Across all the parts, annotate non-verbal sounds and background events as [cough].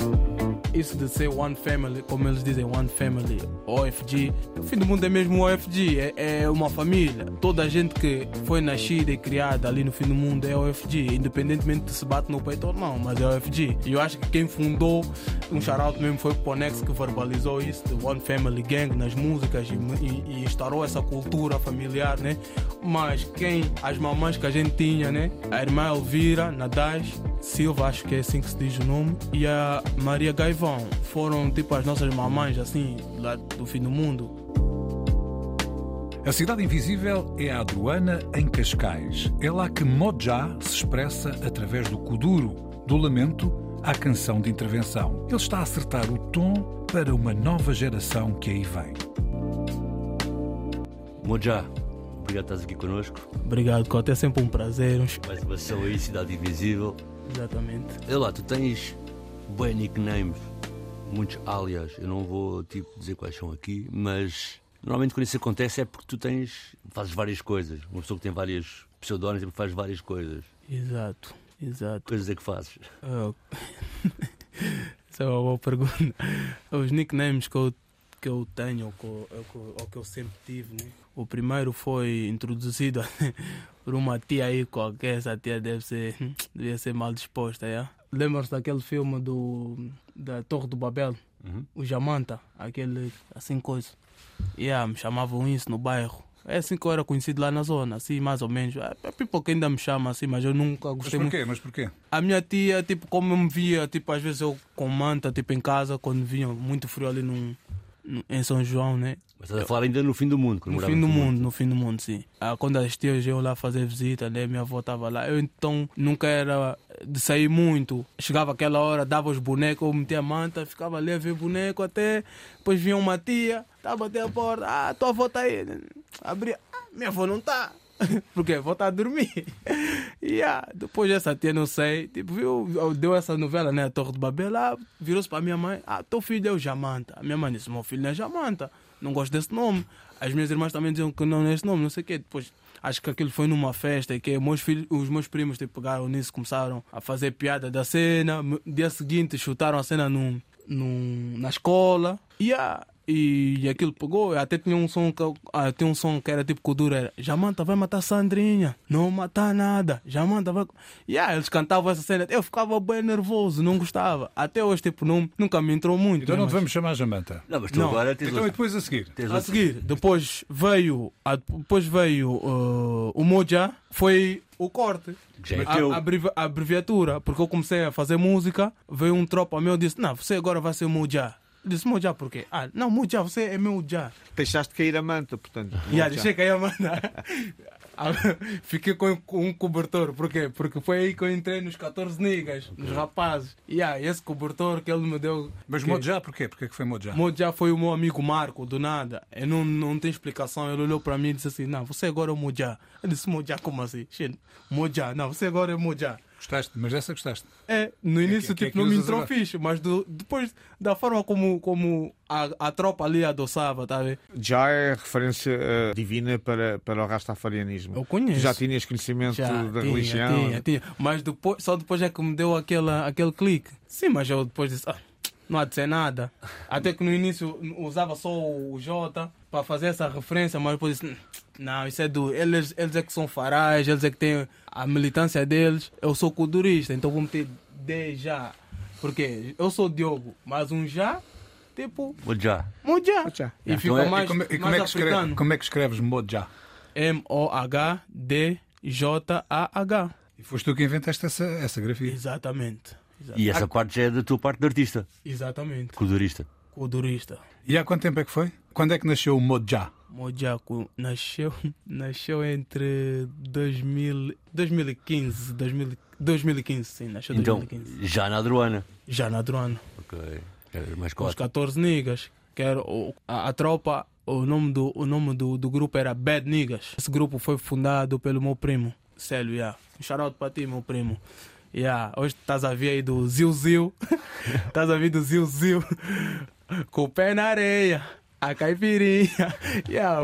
Thank you. Isso de ser One Family, como eles dizem, One Family, OFG, o fim do mundo é mesmo OFG, é, é, uma família. Toda a gente que foi nascida e criada ali no fim do mundo é OFG, independentemente de se bate no peito ou não, mas é OFG. E eu acho que quem fundou um shout mesmo foi o Ponex que verbalizou isso, de One Family Gang nas músicas e, e, e instaurou essa cultura familiar, né? Mas quem, as mamães que a gente tinha, né? A irmã Elvira, Nadaz, Silva, acho que é assim que se diz o nome, e a Maria Gaivão foram tipo as nossas mamães, assim, lá do fim do mundo. A Cidade Invisível é a Adruana, em Cascais. É lá que Mojá se expressa através do kuduro, do lamento à canção de intervenção. Ele está a acertar o tom para uma nova geração que aí vem. Mojá, obrigado por estás aqui connosco. Obrigado, Cota. É sempre um prazer. Mais uma sessão aí, Cidade Invisível. Exatamente. Olha lá, tu tens bem nicknames, muitos alias, eu não vou tipo dizer quais são aqui, mas normalmente quando isso acontece é porque tu tens, fazes várias coisas. Uma pessoa que tem várias pseudónimos faz várias coisas. Exato, exato. Coisas é que fazes. Oh. [laughs] Essa é uma boa pergunta. Os nicknames que eu, que eu tenho, ou que, ou, ou que eu sempre tive, né? O primeiro foi introduzido [laughs] por uma tia aí qualquer, essa tia deve ser, [laughs] devia ser mal disposta, yeah? Lembra-se daquele filme do, da Torre do Babel? Uhum. O Jamanta, aquele assim coisa. Yeah, me chamavam isso no bairro. É assim que eu era conhecido lá na zona, assim, mais ou menos. É, é people que ainda me chama assim, mas eu nunca gostei mas porquê? muito. Mas porquê? A minha tia, tipo, como me via, tipo, às vezes eu com manta, tipo, em casa, quando vinha muito frio ali num, em São João, né? Mas estás a falar ainda no fim do mundo, No fim do mundo, mundo, no fim do mundo, sim. Ah, quando as tias iam lá fazer visita, né? Minha avó estava lá. Eu então nunca era de sair muito. Chegava aquela hora, dava os bonecos, eu metia a manta, ficava ali a ver boneco até. Depois vinha uma tia, estava até a porta. Ah, tua avó está aí. Abria. Ah, minha avó não está. [laughs] Porque vou estar a dormir. [laughs] e yeah, depois dessa tia, não sei, tipo, viu, deu essa novela, né? A Torre de Babel, lá, virou-se para a minha mãe, ah, teu filho é o Jamanta. A minha mãe disse, meu filho não é Jamanta, não gosto desse nome. As minhas irmãs também diziam que não é esse nome, não sei o quê. Depois, acho que aquilo foi numa festa e que meus filhos, os meus primos tipo, pegaram nisso, começaram a fazer piada da cena. Dia seguinte, chutaram a cena num, num, na escola. E yeah, e aquilo pegou, até tinha um som que, ah, tinha um som que era tipo Kudura, era Jamanta vai matar Sandrinha, não matar nada, Jamanta vai. E yeah, eles cantavam essa cena, eu ficava bem nervoso, não gostava. Até hoje, tipo, não, nunca me entrou muito. Então né, não mas... devemos chamar Jamanta. Não, mas tu não. agora tens Então e depois a seguir? a seguir, depois veio, a, depois veio uh, o Moja, foi o corte. A, a, abreviatura, porque eu comecei a fazer música, veio um tropa meu e disse: Não, você agora vai ser Moja. Disse Mojá porquê? Ah, não, Mojá, você é meu já. Deixaste cair a manta, portanto. [laughs] Já, deixei cair a manta. [laughs] Fiquei com um cobertor, porquê? Porque foi aí que eu entrei nos 14 niggas, nos rapazes. E yeah, esse cobertor que ele me deu. Mas que... Mojá porquê? Porquê que foi Mojá? Mojá foi o meu amigo Marco, do nada. Eu não, não tem explicação. Ele olhou para mim e disse assim: Não, você agora é o Mojá. Eu disse: Mojá, como assim? Mojá, não, você agora é Mojá. Gostaste, mas dessa gostaste. É, no é início, que, tipo, que é não me entrou fixe, mas do, depois da forma como, como a, a tropa ali adoçava, tá vendo? Já é referência uh, divina para, para o rastafarianismo. Eu conheço. Já tinhas conhecimento Já, da tinha, religião? Tinha, tinha. Mas depois, só depois é que me deu aquela, aquele clique. Sim, mas eu depois disse, ah, não há de ser nada. Até que no início usava só o J para fazer essa referência, mas depois disse, não, isso é do. Eles, eles é que são farais, eles é que têm a militância deles. Eu sou culturista, então vou meter D já. Porque eu sou Diogo, mas um já, tipo. Mojá. Mojá. E então fica é, mais. E como, e como, é que escreve, como é que escreves Mojá? M-O-H-D-J-A-H. E foste tu que inventaste essa, essa grafia? Exatamente. Exatamente. E essa parte já é da tua parte de artista? Exatamente. Culturista. Culturista. E há quanto tempo é que foi? Quando é que nasceu o Mojá? Mojaco nasceu, [laughs] nasceu entre 2000, 2015, 2000, 2015, sim, nasceu então, 2015. já na Adruana. Já na Adruana. Ok. Era mais com os cota. 14 niggas. Que era o- a, a tropa, o nome, do, o nome do, do grupo era Bad Niggas. Esse grupo foi fundado pelo meu primo, Célio, yeah. Um shout para ti, meu primo. Yeah. Hoje estás a ver aí do Zil Zil. [laughs] Estás a ver do Zil Zil. Com o pé na areia. A caipirinha. Yeah,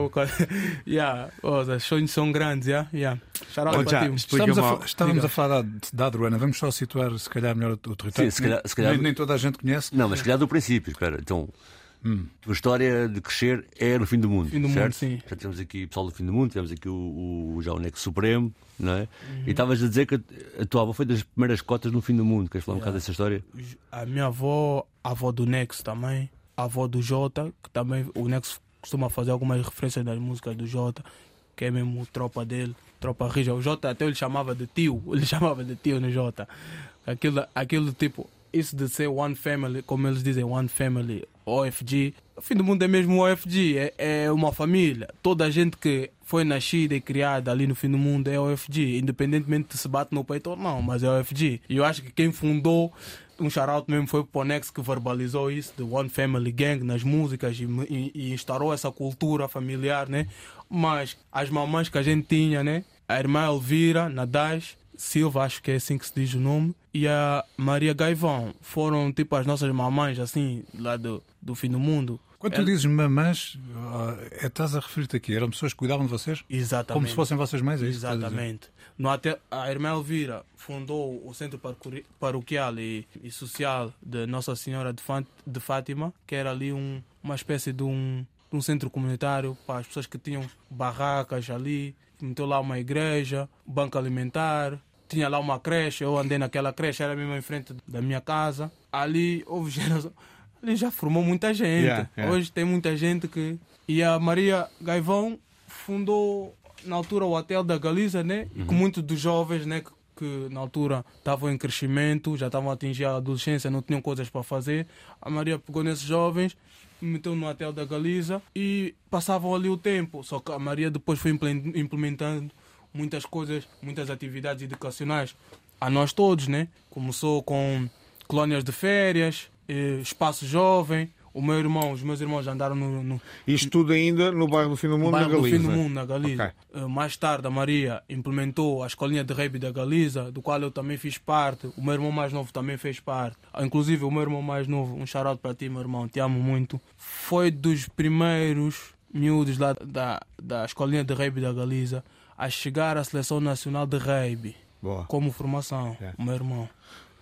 yeah. Oh, os sonhos são grandes, yeah? Yeah. Para já, Estamos, a, estávamos a falar da, da Adruana. Vamos só situar, se calhar, melhor o, o território. Sim, se calhar- se calhar- Nem, nem toda a gente conhece. Não, mas se calhar do princípio, espera. Então, Hum. a história de crescer é no fim do mundo. Fim do mundo, certo? sim. Já temos aqui o pessoal do fim do mundo, temos aqui o, o- já o Nexo Supremo, não é? Uhum. E estavas a dizer que a, tua avó foi das primeiras cotas no fim do mundo. Queres falar um bocado dessa história? A minha avó, a avó do Nexo também, a avó do Jota, que também o Nexo costuma fazer algumas referências das músicas do Jota, que é mesmo tropa dele, tropa rija. O Jota até ele chamava de tio, [laughs] ele chamava de tio no Jota. Aquilo, aquilo tipo, isso de ser One Family, como eles dizem, One Family, OFG. O fim do mundo é mesmo OFG, é, é uma família. Toda a gente que foi nascida e criada ali no fim do mundo é OFG, independentemente de se bate no peito ou não, mas é OFG. E eu acho que quem fundou um shout mesmo foi o Ponex que verbalizou isso, de One Family Gang nas músicas e, e, e instaurou essa cultura familiar, né? Mas as mamães que a gente tinha, né? A irmã Elvira, Nadaz, Silva, acho que é assim que se diz o nome, e a Maria Gaivão foram tipo as nossas mamães, assim, lá do, do fim do mundo. Quando tu dizes mamãs, ah, é, estás a referir-te aqui? Eram pessoas que cuidavam de vocês? Exatamente. Como se fossem vossas mães? É isso? Exatamente. No até, a irmã Elvira fundou o Centro Paroquial e, e Social de Nossa Senhora de, Fan- de Fátima, que era ali um, uma espécie de um, de um centro comunitário para as pessoas que tinham barracas ali. Meteu lá uma igreja, banco alimentar, tinha lá uma creche. Eu andei naquela creche, era mesmo em frente da minha casa. Ali houve [laughs] geração. Ali já formou muita gente. Yeah, yeah. Hoje tem muita gente que. E a Maria Gaivão fundou na altura o Hotel da Galiza, né? Com muitos dos jovens, né? Que, que na altura estavam em crescimento, já estavam a atingir a adolescência, não tinham coisas para fazer. A Maria pegou nesses jovens, meteu no Hotel da Galiza e passavam ali o tempo. Só que a Maria depois foi imple- implementando muitas coisas, muitas atividades educacionais a nós todos, né? Começou com colónias de férias, eh, espaço jovem. O meu irmão, os meus irmãos andaram no, no, Isto tudo ainda no bairro do Fim do Mundo, na bairro do Galiza. fim do mundo, na Galiza. Ok. Eh, Mais tarde, a Maria implementou a escolinha de rugby da Galiza, do qual eu também fiz parte. O meu irmão mais novo também fez parte. Ah, Inclusive, o meu irmão mais novo, um shout para ti, meu irmão, te amo muito. Foi dos primeiros miúdos lá da, da escolinha de rugby da Galiza a chegar à seleção nacional de rugby Boa. como formação. É. Meu irmão.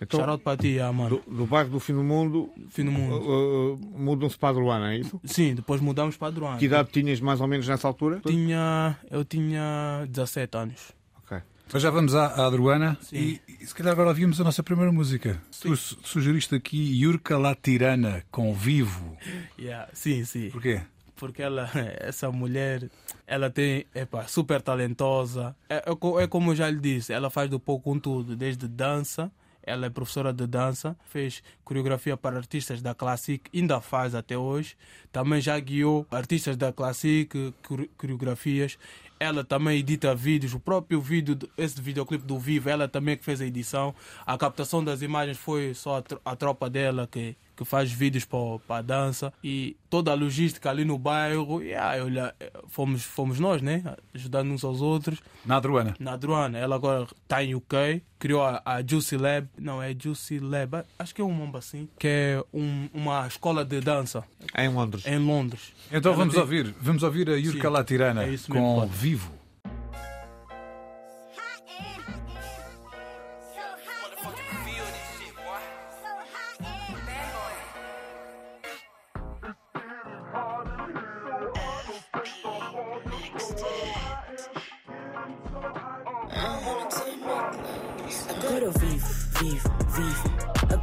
Então, shout para ti, ah, mano. do, do bairro do Fim do Mundo, Fim do mundo. uh, uh, mudam-se para a Adruana, é isso? Sim, depois mudamos para Duran. Que idade tinhas mais ou menos nessa altura? Tinha, eu tinha 17 anos. Ok. Mas já vamos à, à Adruana Sim. e, e se calhar agora ouvimos a nossa primeira música. Tu su- sugeriste aqui Yurka Latirana com Vivo. [laughs] Yeah, sim, sim. Porquê? Porque ela, [laughs] essa mulher, ela tem, epa, super talentosa. É, é é como eu já lhe disse, ela faz do pouco com tudo, desde dança. Ela é professora de dança, fez coreografia para artistas da Classic, ainda faz até hoje. Também já guiou artistas da Classic, core- coreografias. Ela também edita vídeos, o próprio vídeo, esse videoclipe do Vivo, ela também que fez a edição. A captação das imagens foi só a tropa dela que, que faz vídeos para a dança. E toda a logística ali no bairro, yeah, olha, fomos, fomos nós, né? Ajudando uns aos outros. Na Adruana. Na Adruana, ela agora está em UK, criou a, a Juicy Lab, não é Juicy Lab, acho que é um nome assim, que é um- uma escola de dança Em Londres. em Londres. Então Ela vamos tem- ouvir, vamos ouvir a Yurka Sim, Latirana é isso mesmo, com pode. Vivo.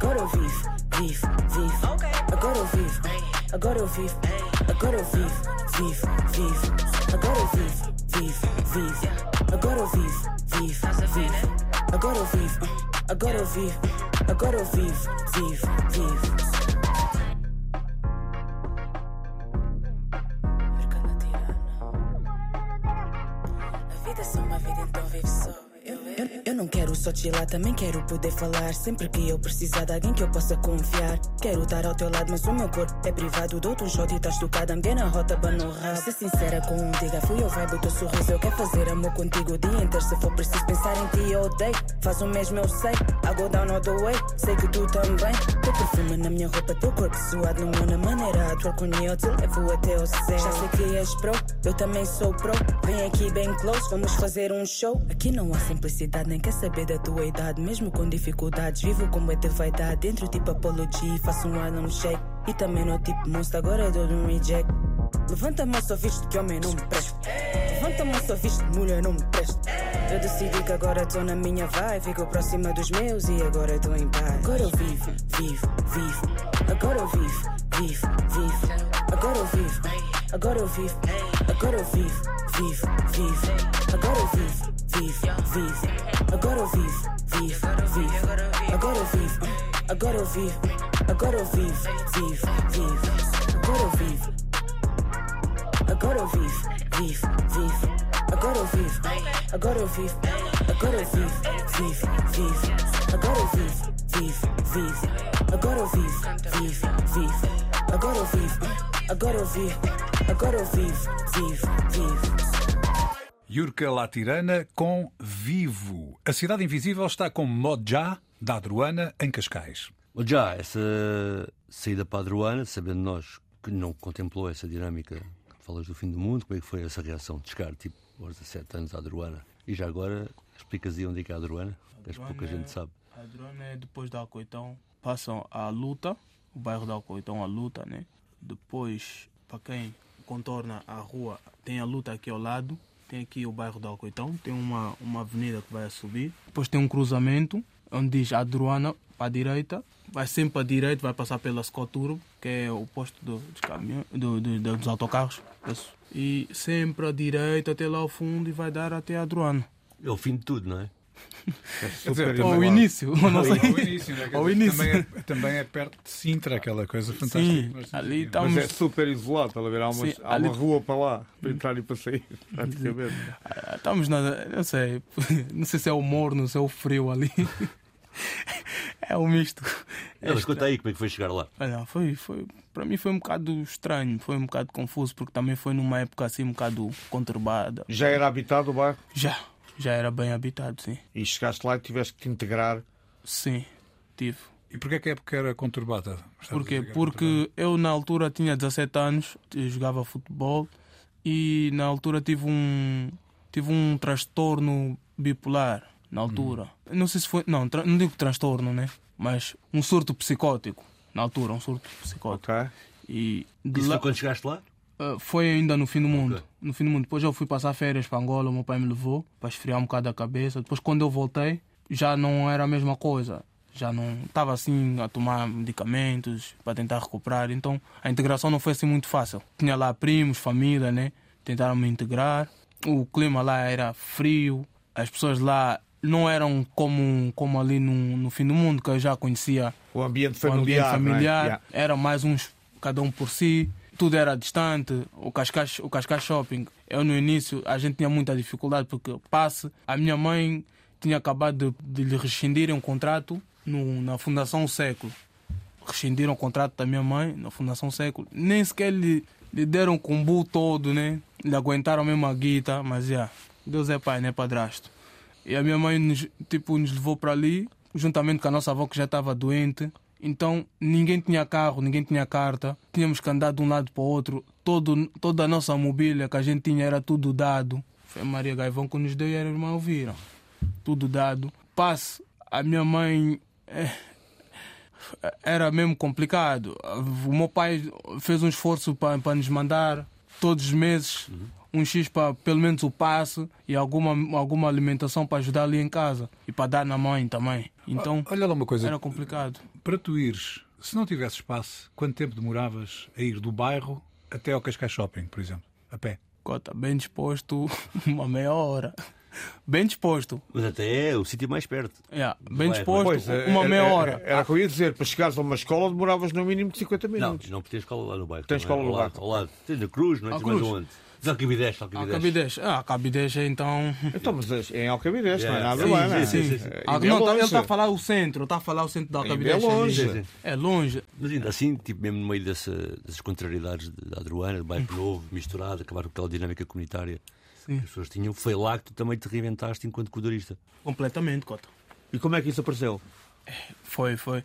Agora eu vivo, vivo, vivo. Agora eu vivo, agora eu vivo, agora eu vivo, vivo, vivo. Agora eu vivo, vivo, vivo. Agora eu vivo, vivo, vivo. Agora eu vivo, agora eu vivo, agora eu vivo, vivo, vivo. Vida é só uma vida, então vive só. Eu, eu não quero só chilar, também quero poder falar. Sempre que eu precisar de alguém que eu possa confiar. Quero estar ao teu lado, mas o meu corpo é privado. Dou-te um shot e estás tocada, me na rota, rabo. Ser sincera com um diga, fui eu vibe o teu sorriso. Eu quero fazer amor contigo o dia inteiro. Se for preciso pensar em ti, eu odeio. Faz o mesmo, eu sei. I go down all the way, sei que tu também. Teu perfume na minha roupa, teu corpo suado no meu na maneira. A tua eu te levo até o céu. Já sei que és pro, eu também sou pro. Vem aqui bem close, vamos fazer um show. Aqui não há simplicidade, nem quer saber da tua idade. Mesmo com dificuldades, vivo com é de vaidade. Dentro tipo apologia, faço um Harlem shake. E também no tipo monstro, agora dou um reject. Levanta a mão só visto que homem não me presta. Levanta a mão só visto que mulher não me presta. Eu decidi que agora estou na minha vibe. Fico próxima dos meus e agora estou em paz. Agora eu vivo, vivo, vivo. Agora eu vivo, vivo, vivo. Agora eu vivo, agora eu vivo. Agora eu vivo, vivo, vivo. Agora eu vivo, vivo, vivo. Agora eu vivo, vivo, vivo. Agora eu vivo, agora eu vivo. Agora eu vivo, vivo, vivo. Agora eu vivo. Agora eu vivo, vivo, vivo. Agora eu vivo, agora eu vivo, agora eu vivo, vivo, vivo. Agora eu vivo, vivo, vivo. Agora eu vivo, vivo, vivo. Agora eu vivo, agora eu vivo, agora eu vivo, vivo, vivo. Yurka Latirana com Vivo. A Cidade Invisível está com Modja, da Adruana, em Cascais. Já, essa saída para a Adruana, sabendo nós que não contemplou essa dinâmica falas do fim do mundo, como é que foi essa reação de chegar, tipo, aos 17 anos à Adruana? E já agora, explicas aí onde é que é a Adruana? Que acho que pouca gente sabe. A drone é depois da Alcoitão, passam a luta, o bairro da Alcoitão, a luta, né? Depois, para quem contorna a rua, tem a luta aqui ao lado, tem aqui o bairro da Alcoitão, tem uma, uma avenida que vai a subir. Depois tem um cruzamento, onde diz Adruana para a direita, vai sempre para a direita, vai passar pela Scoturbo, que é o posto do, dos, do, do- do- dos autocarros. Isso. E sempre à direita até lá ao fundo e vai dar até a Adruana. É o fim de tudo, não é? Super Ou o isolado. início, eu não sei. Ao início, né? Ao dizer, início. Também, é, também é perto de Sintra, aquela coisa fantástica. Sim, ali está Mas é super isolado, estás a ver? Há, umas- Sim, há ali- uma rua para lá, para entrar e para sair, [laughs] praticamente. Ah, Estamos na. Não sei. [laughs] Não sei se é o morno, se é o frio ali. [laughs] É um misto. É Não, mas conta aí como é que foi chegar lá. Olha, foi, foi, para mim foi um bocado estranho, foi um bocado confuso, porque também foi numa época assim um bocado conturbada. Já era habitado o bairro Já, já era bem habitado, sim. e chegaste lá e tiveste que te integrar. Sim, tive. E porquê é que a época era conturbada? Porquê? Porque eu na altura tinha 17 anos, jogava futebol e na altura tive um tive um transtorno bipolar na altura. Não sei se foi, não, tra- não digo transtorno, né? Mas um surto psicótico na altura, um surto psicótico. Ok? E de Isso lá- foi quando chegaste lá? Uh, foi ainda no fim do mundo. Ok. No fim do mundo. Depois eu fui passar férias para Angola, o meu pai me levou para esfriar um bocado a cabeça. Depois, quando eu voltei, já não era a mesma coisa. Já não estava assim a tomar medicamentos para tentar recuperar. Então a integração não foi assim muito fácil. Tinha lá primos, família, né? Tentaram me integrar. O clima lá era frio. As pessoas lá não eram como, como ali no, no fim do mundo, que eu já conhecia O ambiente o ambiente familiar. é? familiar, Yeah. era mais uns, cada um por si, tudo era distante. O Cascais, o Cascais Shopping, eu no início a gente tinha muita dificuldade porque passe. A minha mãe tinha acabado de, de lhe rescindirem um contrato no, na Fundação Século. Rescindiram o contrato da minha mãe na Fundação Século. Nem sequer lhe, lhe deram o combo todo, né? Lhe aguentaram mesmo a guita, mas já, Deus é pai, não é padrasto. E a minha mãe nos, tipo, nos levou para ali, juntamente com a nossa avó que já estava doente. Então ninguém tinha carro, ninguém tinha carta. Tínhamos que andar de um lado para o outro. Todo, toda a nossa mobília que a gente tinha era tudo dado. Foi a Maria Gaivão que nos deu e a irmã ouviram. Tudo dado. Passe, a minha mãe eh, era mesmo complicado. O meu pai fez um esforço para, para nos mandar todos os meses um X para pelo menos o passe e alguma, alguma alimentação para ajudar ali em casa e para dar na mãe também. Então Olha lá uma coisa. era complicado. Para tu ires, se não tivesse espaço, quanto tempo demoravas a ir do bairro até ao Cascais Shopping, por exemplo? A pé? Cota, bem disposto, [laughs] uma meia hora. Bem disposto. Mas até é o sítio mais perto. Yeah, bem Vai, disposto, Pois, é, uma era- meia era- hora. Era o que eu ia dizer, para chegares a uma escola demoravas no mínimo de 50 Não, minutos. não tens escola lá no bairro. Tens também, escola no ao lado, bairro. Ao lado. Tens na Cruz, não é? Tens mais Cruz. Onde? Alcabidez, Alcabidez. Alcabidez. Ah, Alcabidez é então. Então, mas é em Alcabidez, não é Yeah. nada Sim, lá, não é? sim, sim, sim. Eh, Ah, é não, tá- ele está a falar o centro, está a falar o centro da Ainda Alcabidez. é longe. É longe. Mas ainda assim, tipo, mesmo no meio dessa, dessas contrariedades de- da Adruana, de bairro novo, misturado, acabar com aquela dinâmica comunitária Sim. que as pessoas tinham, foi lá que tu também te reinventaste enquanto codorista. Completamente, Cota. E como é que isso apareceu? Foi, foi.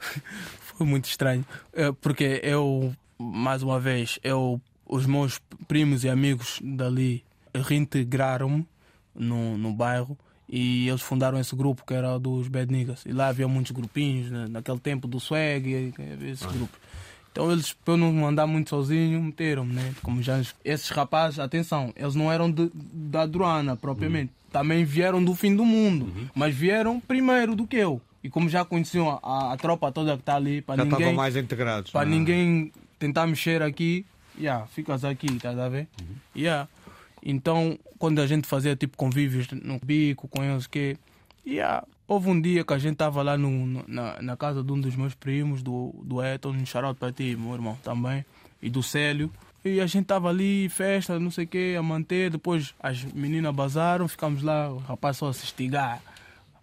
[laughs] foi muito estranho. Porque eu, mais uma vez, eu, os meus primos e amigos dali reintegraram-me no, no bairro e eles fundaram esse grupo que era dos Bad Niggas. E lá havia muitos grupinhos, né, naquele tempo do swag, esses grupos. Então eles, para eu não mandar muito sozinho, meteram-me, né? Como já esses rapazes, atenção, eles não eram de- da Druana propriamente. Também vieram do fim do mundo, mas vieram primeiro do que eu. E como já conheciam a, a tropa toda que está ali, para Já estavam ninguém, mais integrados. para não é? ninguém tentar mexer aqui, yeah, ficas aqui, estás a ver? Yeah. Então, quando a gente fazia tipo convívios no bico com eles, que yeah, houve um dia que a gente estava lá no, no- na, na casa de um dos meus primos, do, do Eton, um shout para ti, meu irmão, também, e do Célio. E a gente estava ali, festa, não sei o quê, a manter. Depois as meninas bazaram, ficamos lá, o rapaz só a se estigar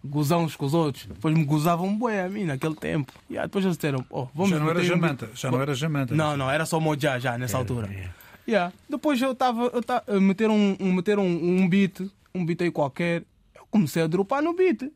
gozar uns com os outros. Depois me gozavam bué a mim naquele tempo. E aí depois eles disseram, oh, vamos Já não era meter um Jamanta, já não era Jamanta. Não, não, era só Mojá já nessa altura. Yeah. Depois eu estava, eu tava, meteram um, um, meteram um, um beat, um beat aí qualquer. Eu comecei a dropar no beat.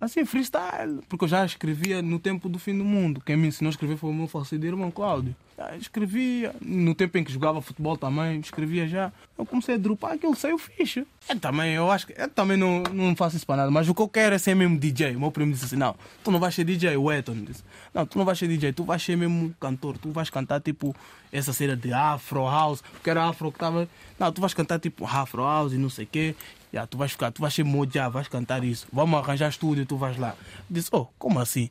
Assim, freestyle. Porque eu já escrevia no tempo do fim do mundo. Quem me ensinou a escrever foi o meu falecido irmão Cláudio. Escrevia. No tempo em que jogava futebol também, escrevia já. Eu comecei a dropar aquilo saiu fixe. Eu também, eu acho que eu também não, não faço isso para nada. Mas o que eu quero é ser mesmo DJ. O meu primo disse assim: não, tu não vais ser DJ, o Eton disse. Não, tu não vais ser DJ, tu vais ser mesmo cantor. Tu vais cantar tipo essa cena de Afro House. Porque era Afro que estava. Não, tu vais cantar tipo Afro House e não sei o quê. Já, tu vais ficar, tu vais ser Mojá, vais cantar isso. Vamos arranjar estúdio, tu vais lá. Eu disse, oh, como assim?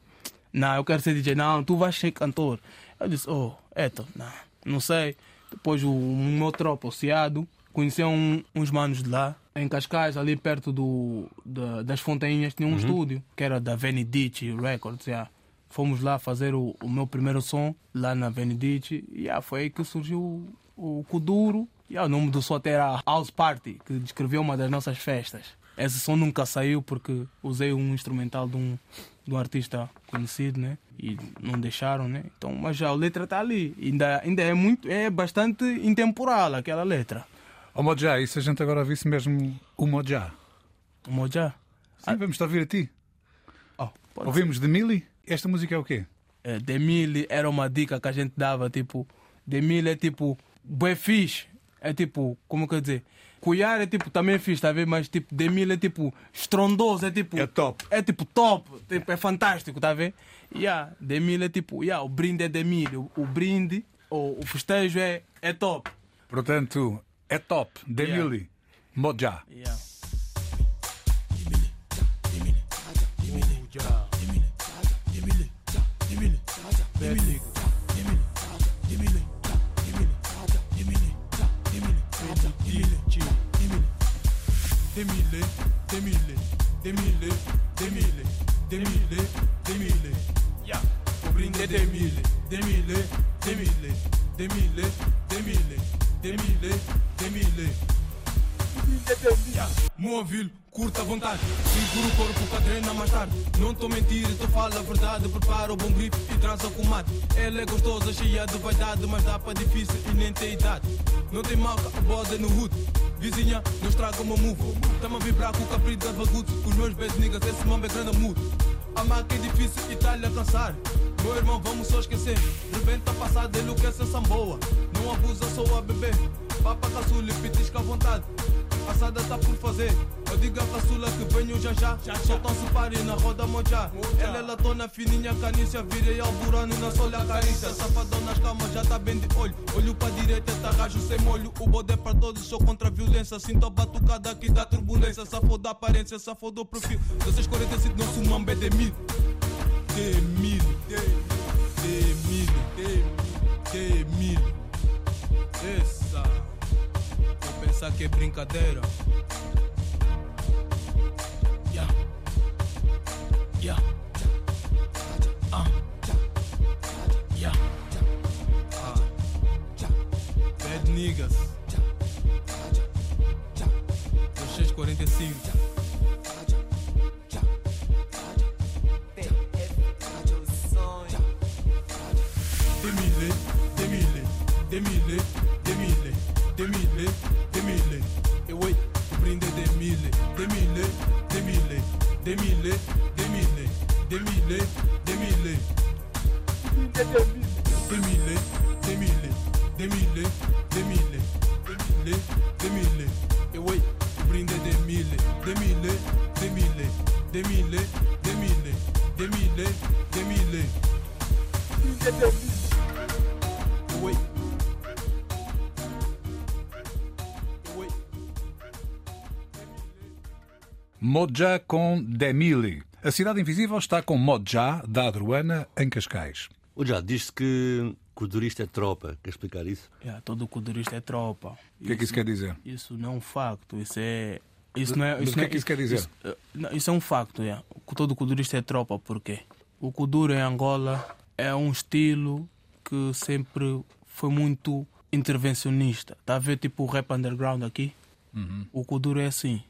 Não, eu quero ser DJ. Não, tu vais ser cantor. Eu disse, oh, Eto, não, não sei. Depois o, meu tropa, o Ciado, conheceu um- uns manos de lá, em Cascais, ali perto do, da- das Fontainhas, tinha um estúdio, que era da Venidici Records, já. Fomos lá fazer o, o meu primeiro som, lá na Venidici, e já, foi aí que surgiu o, o Kuduro. E já, o nome do som até era House Party, que descreveu uma das nossas festas. Esse som nunca saiu porque usei um instrumental de um, de um artista conhecido, né? E não deixaram, né? Então, mas já a letra está ali. Ainda, ainda é muito, é bastante intemporal aquela letra. O Mojá, e se a gente agora ouvisse mesmo o Mojá? O Mojá. Sim, vamos te ouvir a ti. Oh, pode Ouvimos de Mili? Esta música é o quê? é, Demile era uma dica que a gente dava, tipo, Demile é tipo, bué fixe, é tipo, como que eu dizer, Cuiar é tipo, também é fixe, tá a ver? Mas tipo, Demile é tipo, estrondoso, é tipo... É top. É tipo top, tipo, é fantástico, tá a ver? Yeah, Demile é tipo, yeah, o brinde é Demile, o, o brinde, o, o festejo é, é top. Portanto, é top. De Yeah. Mojá. Yeah. Demile, demile, demile, demile, demile, demile. Ya, o brinde é demile, demile, demile, demile, demile, demile, demile. Móvel, curta vontade. Segura o corpo pra treinar mais tarde. Não tô mentindo, tô fala a verdade. Prepara o bom grip e transa com mate. Ela é gostosa, cheia de vaidade, mas dá pra difícil e nem tem idade. Não tem malca, a boda no hood. Vizinha, não estraga uma move. Tamo a vibrar com o capricho da. Com os meus best niggas, esse mambo é grande mudo. A marca é difícil e tá-lhe alcançar. Meu irmão, vamos só esquecer. Rebenta a passada, enlouquece essa boa. Não abusa, só a beber. Papa caçula e pitisca à vontade. Passada tá por fazer. Eu digo a caçula que venho já já. Soltam-se pare na roda mojá. Ela é latona, fininha, canícia. Virei ao burano na solha carícia. Safadão nas camas, já tá bem de olho. Olho pra direita, tá rajo sem molho. O bode é pra todos, sou contra a violência. Sinto a batucada aqui da turbulência. Safou da aparência, safou do perfil. 1645, não sou mambe de mil. De mil, de, de mil, de, de mil. Essa pensar que é brincadeira. Yeah. Yeah. Ah. Yeah. Ah. Bad niggas. 1645. Modja com Demili. A Cidade Invisível está com Modja, da Adruana, em Cascais. O já disse que codurista é tropa. Quer explicar isso? Yeah, todo codurista é tropa. O que é que isso quer dizer? Isso não é um facto, isso é. Isso não é, Mas isso o que é que isso quer dizer? Isso, eh, não, isso é um facto, yeah. todo kudurista é tropa, por quê? O kuduro em Angola é um estilo que sempre foi muito intervencionista. Está a ver tipo o rap underground aqui? Uhum. O kuduro é assim,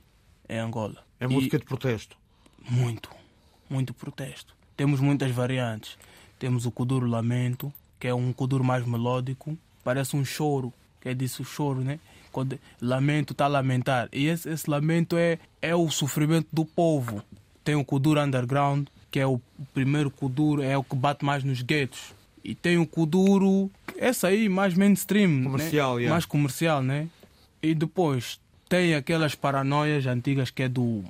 em Angola. É E- música de protesto. muito, muito protesto. Temos muitas variantes. Temos o Kuduro Lamento, que é um Kuduro mais melódico, parece um choro, que é disso choro, né? Quando lamento está a lamentar. E esse, esse lamento é, é o sofrimento do povo. Tem o Kuduro Underground, que é o primeiro Kuduro, é o que bate mais nos guetos. E tem o Kuduro, esse aí, mais mainstream, Comercial, né? yeah. mais comercial, né? E depois tem aquelas paranoias antigas que é do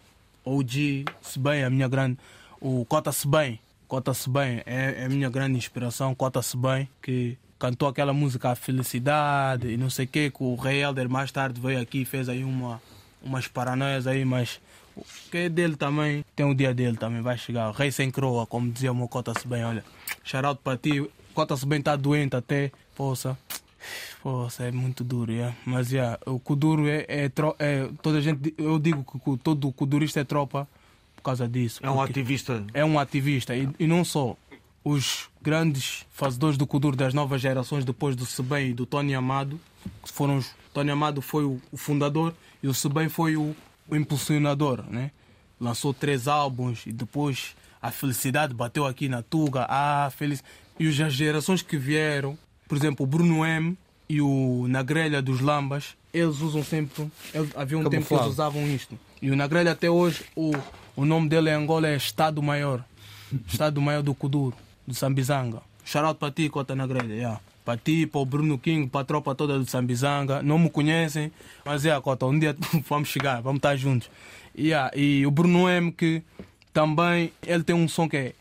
OG, se bem, a minha grande. O Cota-se bem. Cota-se bem é, é a minha grande inspiração. Cota-se bem, que cantou aquela música A Felicidade e não sei o que, que o Rei Elder mais tarde veio aqui e fez aí uma, umas paranoias aí, mas o que é dele também, tem o dia dele também, vai chegar. O Rei sem croa, como dizia o meu Cota-se bem, olha. Shout para ti, Cota-se bem está doente até, poça. Poxa, é muito duro, yeah. mas yeah, o Kuduro é, é, tro- é toda a gente, eu digo que o- todo Kudurista é tropa por causa disso. É um ativista. é um ativista e, e não só. Os grandes fazedores do Kuduro das novas gerações, depois do Sebem e do Tony Amado, que foram os, Tony Amado foi o, fundador e o Sebem foi o, o impulsionador, né? Lançou três álbuns e depois a felicidade bateu aqui na Tuga, ah, feliz. E as gerações que vieram, por exemplo, o Bruno M e o Na Grelha dos Lambas, eles usam sempre. eles- havia um tempo que eles Camuflado. usavam isto. E o Na Grelha até hoje, o, o nome dele em Angola é Estado Maior. [laughs] Estado Maior do Kuduro, do Sambizanga. Shout para ti, Cota na grelha. Yeah. Para ti, para o Bruno King, para a tropa toda do Sambizanga. Não me conhecem, mas é, Cota, um dia [laughs] vamos chegar, vamos estar juntos. Yeah. E o Bruno M, que também, ele tem um som que é.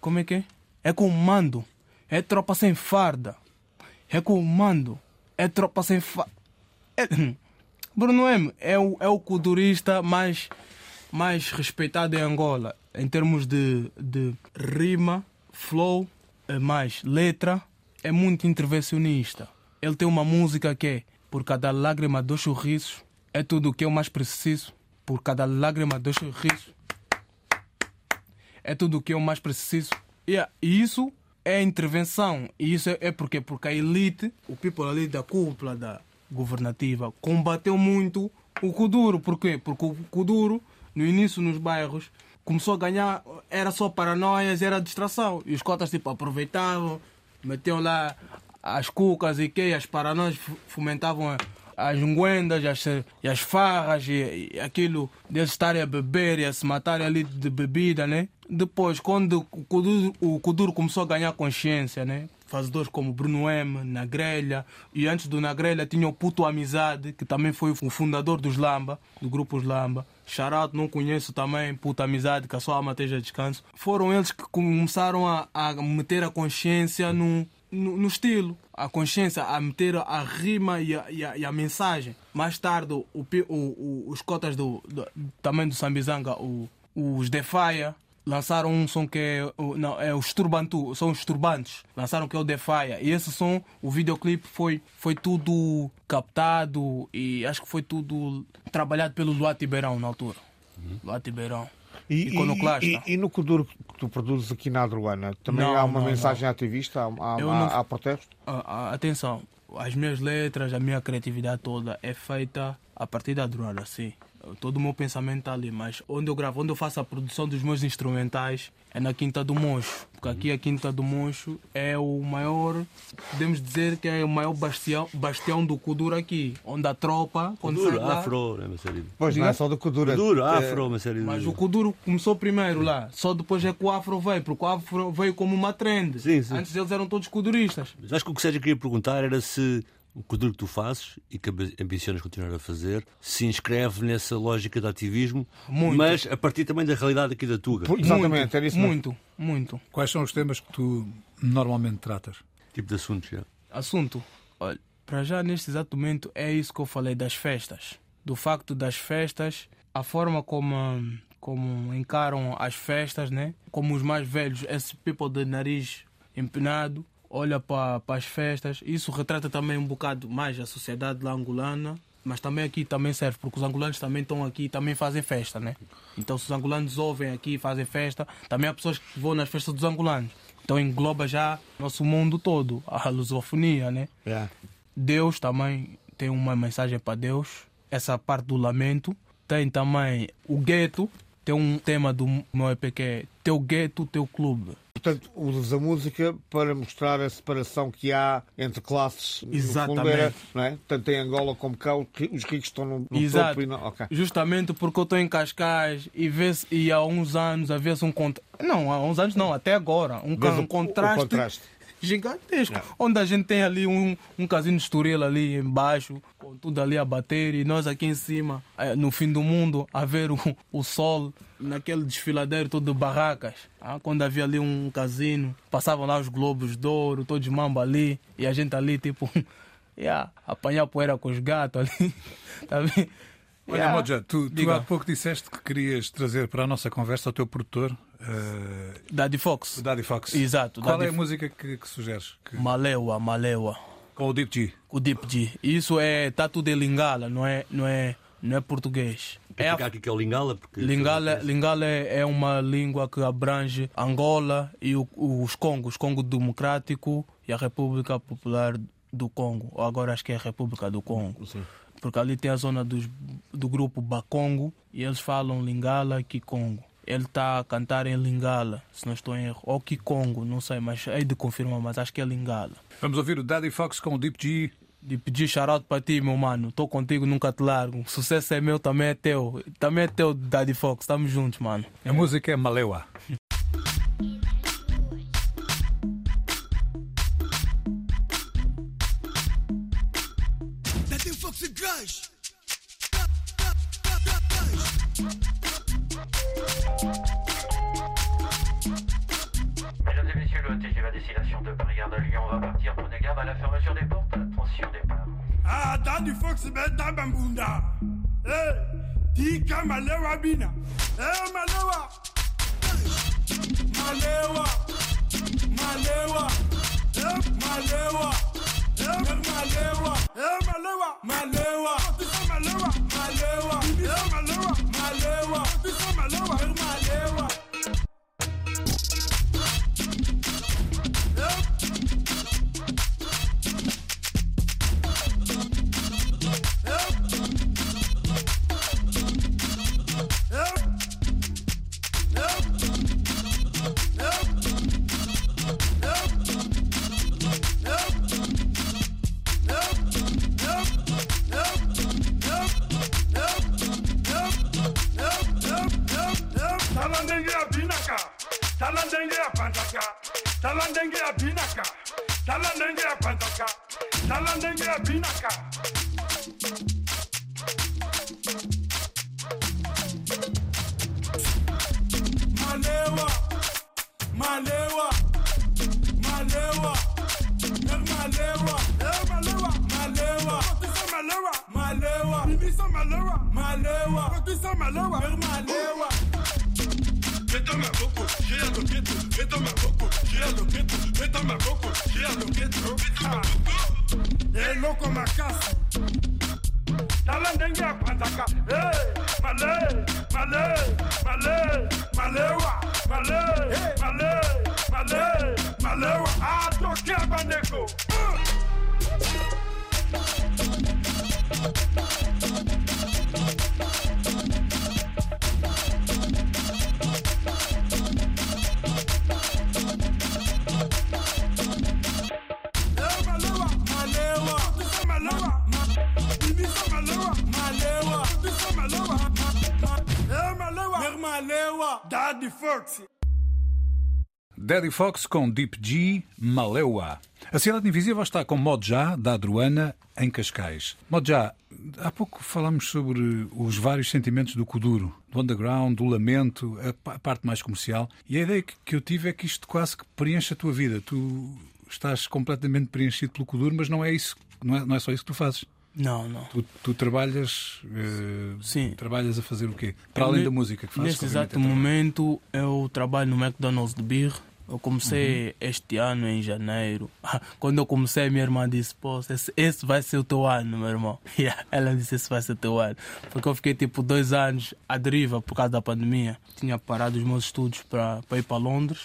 Como é que é? É com mando. É tropa sem farda. É com mando. É tropa sem farda. É... [clears throat] Bruno M é o, é o kudurista mais, mais respeitado em Angola em termos de, de rima, flow, eh, mais letra. É muito intervencionista. Ele tem uma música que é Por cada lágrima dos sorrisos é tudo o que eu mais preciso. Por cada lágrima dos sorrisos é tudo o que eu mais preciso. Yeah, E isso é intervenção. E isso é, é porque Porque a elite, o people ali da cúpula da governativa, combateu muito o Kuduro. Por quê? Porque o Kuduro, no início nos bairros, começou a ganhar, era só paranoias, era distração. E os cotas tipo aproveitavam, metiam lá as cucas e que as paranoias fomentavam a- as unguendas, as, as farras e, e aquilo deles estarem a beber e a se matarem ali de bebida, né? Depois, quando o Kuduro, o começou a ganhar consciência, né? Fazedores como Bruno M, Na Grelha, e antes do Na Grelha tinha o Puto Amizade, que também foi o fundador dos Lamba, do grupo Lamba. Shoutout, não conheço também, Puto Amizade, que a sua alma esteja descanso. Foram eles que começaram a, a meter a consciência no, no, no estilo, a consciência, a meter a rima e a, e a, e a mensagem. Mais tarde, o, o, o- os cotas do, do- também do Sambizanga, o, os Defaia, lançaram um som que é, não, é os Turbantu, são os Turbantes, lançaram que é o Defaia. E esse som, o videoclipe foi, foi tudo captado e acho que foi tudo trabalhado pelo Luati Beirão na altura. Luati Beirão. E, Iconoclasta. e, e no Kuduro que tu produzes aqui na Adruana, também Não, há uma não, mensagem ativista? Há, há, há- não- há protesto? Ah, ah, atenção, as minhas letras, a minha criatividade toda é feita a partir da Druana, sim. Todo o meu pensamento está ali, mas onde eu gravo, onde eu faço a produção dos meus instrumentais é na Quinta do Moncho. Porque aqui a Quinta do Moncho é o maior, podemos dizer que é o maior bastião, bastião do Kuduro aqui. Onde a tropa, quando Duro, sai lá, afro, né, meu sério? Pois não é só do Kudura. Duro, É, afro, meu sério. Mas o Kuduro começou primeiro lá, só depois é que o Afro veio, porque o Afro veio como uma trend. Sim, sim. Antes eles eram todos kuduristas. Mas acho que o que o Sérgio queria perguntar era se o que tu fazes e que ambi- ambicionas continuar a fazer se inscreve nessa lógica de ativismo, Muito. mas a partir também da realidade aqui da Tuga. Exatamente, muito, era isso mesmo. Muito, muito. Quais são os temas que tu normalmente tratas? Tipo de assuntos, já. Assunto. Olha, para já neste exato momento é isso que eu falei das festas. Do facto das festas, a forma como, como encaram as festas, né? Como os mais velhos, esse people de nariz empinado, olha para as festas. Isso retrata também um bocado mais a sociedade lá angolana. Mas também aqui também serve, porque os angolanos também estão aqui e também fazem festa, né? Então se os angolanos ouvem aqui e fazem festa, também há pessoas que vão nas festas dos angolanos. Então engloba já nosso mundo todo, a lusofonia, né? É. Deus também tem uma mensagem para Deus. Essa parte do lamento. Tem também o gueto. Tem um tema do meu EP que é Teu gueto, teu clube. Portanto, usas a música para mostrar a separação que há entre classes. Exatamente. era, não é? Tanto em Angola como cá, os ri- os ricos estão no, no Exato. topo e não... Ok. Justamente porque eu estou em Cascais e, vê e há uns anos havia-se um contraste. Não, há uns anos não, até agora. Um, um contraste, contraste. Gigantesco. Onde a gente tem ali um, um casino de Estoril ali embaixo, com tudo ali a bater, e nós aqui em cima, eh, no fim do mundo, a ver o, o sol naquele desfiladeiro todo de barracas. Ah, quando havia ali um casino, passavam lá os globos de ouro, todos mamba ali, e a gente ali tipo. [laughs] Yeah, apanhar poeira com os gatos ali. [laughs] tá vendo? Olha, Yeah. Moja, tu, tu há pouco disseste que querias trazer para a nossa conversa o teu produtor, eh, Daddy Fox. o Daddy Fox. Exato, Qual Daddy é a música que, que sugeres? Que- Malewa, Malewa. Com o Deep G. O Deep G. Isso é tatu de Lingala, não é, não é, não é português. É É a- aqui que é o Lingala, porque. Lingala, Lingala é é uma língua que abrange Angola e o- os Congos, Congo Democrático e a República Popular do Congo. Ou agora acho que é a República do Congo. Porque ali tem a zona dos, do grupo Bakongo e eles falam Lingala Kikongo. Ele está a cantar em Lingala, se não estou em erro. Ou Kikongo, não sei, mas hei de confirmar, mas acho que é Lingala. Vamos ouvir o Daddy Fox com o Deep G. De pedir shout para ti, meu mano. Estou contigo, nunca te largo. Sucesso é meu, também é teu. Também é teu, Daddy Fox. Estamos juntos, mano. A música é Malewa. [laughs] Daddy Fox beta bambunda. Eh, tika malewa bina. Eh, malewa. Malewa. Malewa. Eh, malewa. Eh, malewa. Eh, malewa. Malewa. Tisa malewa. Malewa. Eh, malewa. Malewa. Tisa malewa. Malewa. malé, malé, malé, malé, malé, malé, malé. Daddy Fox. Daddy Fox com Deep G, Malewa. A Cidade Invisível está com Modjá, da Adruana, em Cascais. Modjá, há pouco falámos sobre os vários sentimentos do Kuduro, do underground, do lamento, a pa- a parte mais comercial. E a ideia que- que eu tive é que isto quase que preenche a tua vida. Tu estás completamente preenchido pelo Kuduro, mas não é isso, não é, não é só isso que tu fazes. Não, não. Tu, tu trabalhas, eh, Sim. trabalhas a fazer o quê? Para além Ne- da música que fazes. Neste exato é momento, eu trabalho no McDonald's de Birr. Eu Uhum. comecei este ano, em janeiro. [laughs] Quando eu comecei, minha irmã disse: Pô, esse, esse vai ser o teu ano, meu irmão. [laughs] Yeah, Ela disse: Esse vai ser o teu ano. Porque eu fiquei tipo dois anos à deriva por causa da pandemia. Tinha parado os meus estudos para ir para Londres.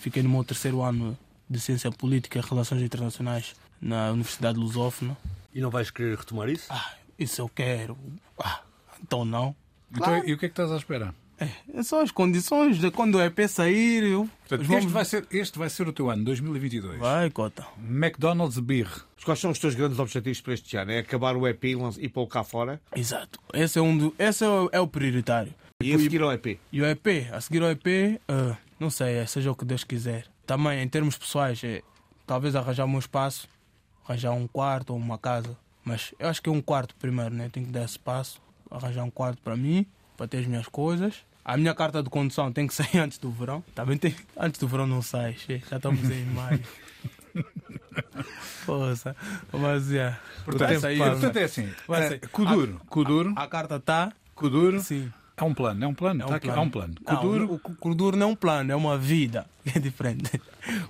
Fiquei no meu terceiro ano de Ciência Política e Relações Internacionais na Universidade Lusófona. E não vais querer retomar isso? Ah, isso eu quero. Ah, então não. Então, e o que é que estás à espera? É só as condições de quando o EP sair. Eu... Portanto, vamos- este, vai ser, este vai ser o teu ano, 2022. Vai, cota. McDonald's Beer. Quais são os teus grandes objetivos para este ano? É acabar o EP e e pô-lo cá fora? Exato. Esse é, um do... Esse é, o, é o prioritário. E a seguir ao EP? E o EP, a seguir ao EP, ah, não sei, é, seja o que Deus quiser. Também, em termos pessoais, é, talvez arranjar um espaço, arranjar um quarto ou uma casa. Mas eu acho que é um quarto primeiro, né? Tenho que dar espaço, arranjar um quarto para mim, para ter as minhas coisas. A minha carta de condução tem que [laughs] sair antes do verão. Também tem. Antes do verão não sai, já estamos em maio. [laughs] Poxa, mas é. Portanto, sair, portanto é assim. Vai eh, sair. Kuduro. Kuduro. A carta está, Kuduro. sim. É um plano. É um plano. É um aqui, plano. há um plano. Não, Kuduro. o Kuduro não é um plano, é uma vida. [laughs] É diferente.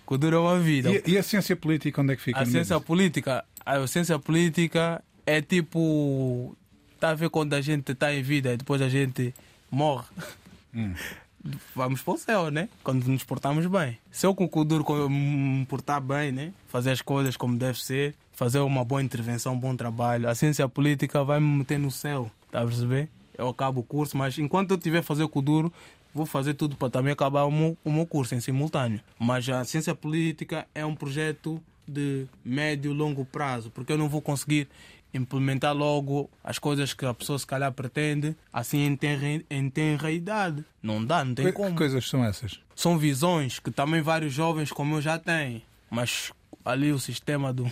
Kuduro é uma vida. E, e a ciência política, onde é que fica? A ciência meio política, a ciência política é tipo. Está a ver quando a gente está em vida e depois a gente morre. Hum. [laughs] Vamos para o céu, né? Quando nos portamos bem. Se eu com o Kuduro co- me portar bem, né? Fazer as coisas como deve ser, fazer uma boa intervenção, um bom trabalho, a ciência política vai me meter no céu. Está a perceber? Eu acabo o curso, mas enquanto eu estiver a fazer o Kuduro, vou fazer tudo para também acabar o meu, o meu curso em simultâneo. Mas a ciência política é um projeto de médio e longo prazo, porque eu não vou conseguir implementar logo as coisas que a pessoa se calhar pretende, assim em tenra, em tenra idade. Não dá, não tem Que, como. que coisas são essas? São visões que também vários jovens como eu já têm, mas ali o sistema do,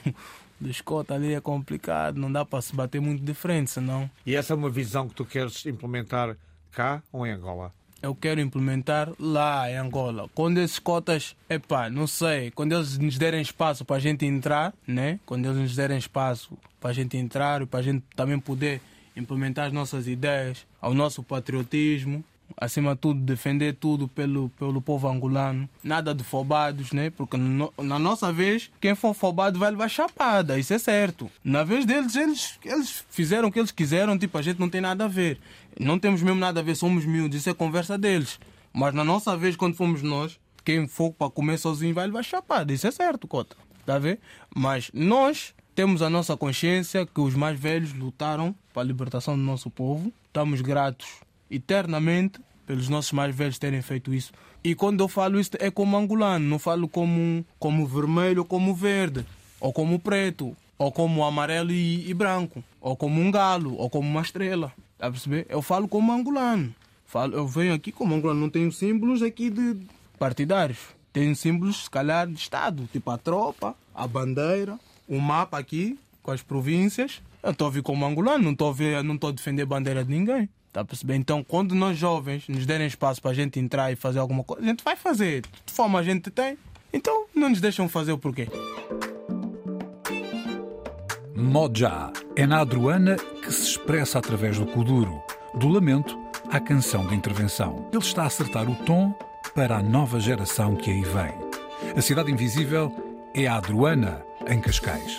do escota ali é complicado, não dá para se bater muito de frente, senão E essa é uma visão que tu queres implementar cá ou em Angola? eu quero implementar lá em Angola. Quando esses cotas, epá, não sei, quando eles nos derem espaço para a gente entrar, né? Quando eles nos derem espaço para a gente entrar e para a gente também poder implementar as nossas ideias, ao nosso patriotismo, acima de tudo defender tudo pelo, pelo povo angolano, nada de fobados, né? Porque no- na nossa vez, quem for fobado vai levar chapada, isso é certo. Na vez deles, eles, eles fizeram o que eles quiseram, tipo, a gente não tem nada a ver. Não temos mesmo nada a ver, somos miúdos, isso é conversa deles. Mas na nossa vez, quando fomos nós, quem for para comer sozinho vai levar chapada, isso é certo, Cota. Tá a ver? Mas nós temos a nossa consciência que os mais velhos lutaram para a libertação do nosso povo. Estamos gratos eternamente pelos nossos mais velhos terem feito isso. E quando eu falo isso é como angolano, não falo como, como vermelho como verde, ou como preto, ou como amarelo e, e branco, ou como um galo, ou como uma estrela. Tá a perceber? Eu falo como angolano. Falo, eu venho aqui como angolano, não tenho símbolos aqui de partidários. Tenho símbolos, se calhar, de Estado, tipo a tropa, a bandeira, o mapa aqui, com as províncias. Eu estou a vir como angolano, não estou a, ver, não estou a defender bandeira de ninguém. Tá a perceber? Então, quando nós jovens nos derem espaço para a gente entrar e fazer alguma coisa, a gente vai fazer. De forma a gente tem. Então, não nos deixam fazer o porquê. Modjá é na Adruana que se expressa através do Kuduro, do lamento à canção de intervenção. Ele está a acertar o tom para a nova geração que aí vem. A Cidade Invisível é a Adruana, em Cascais.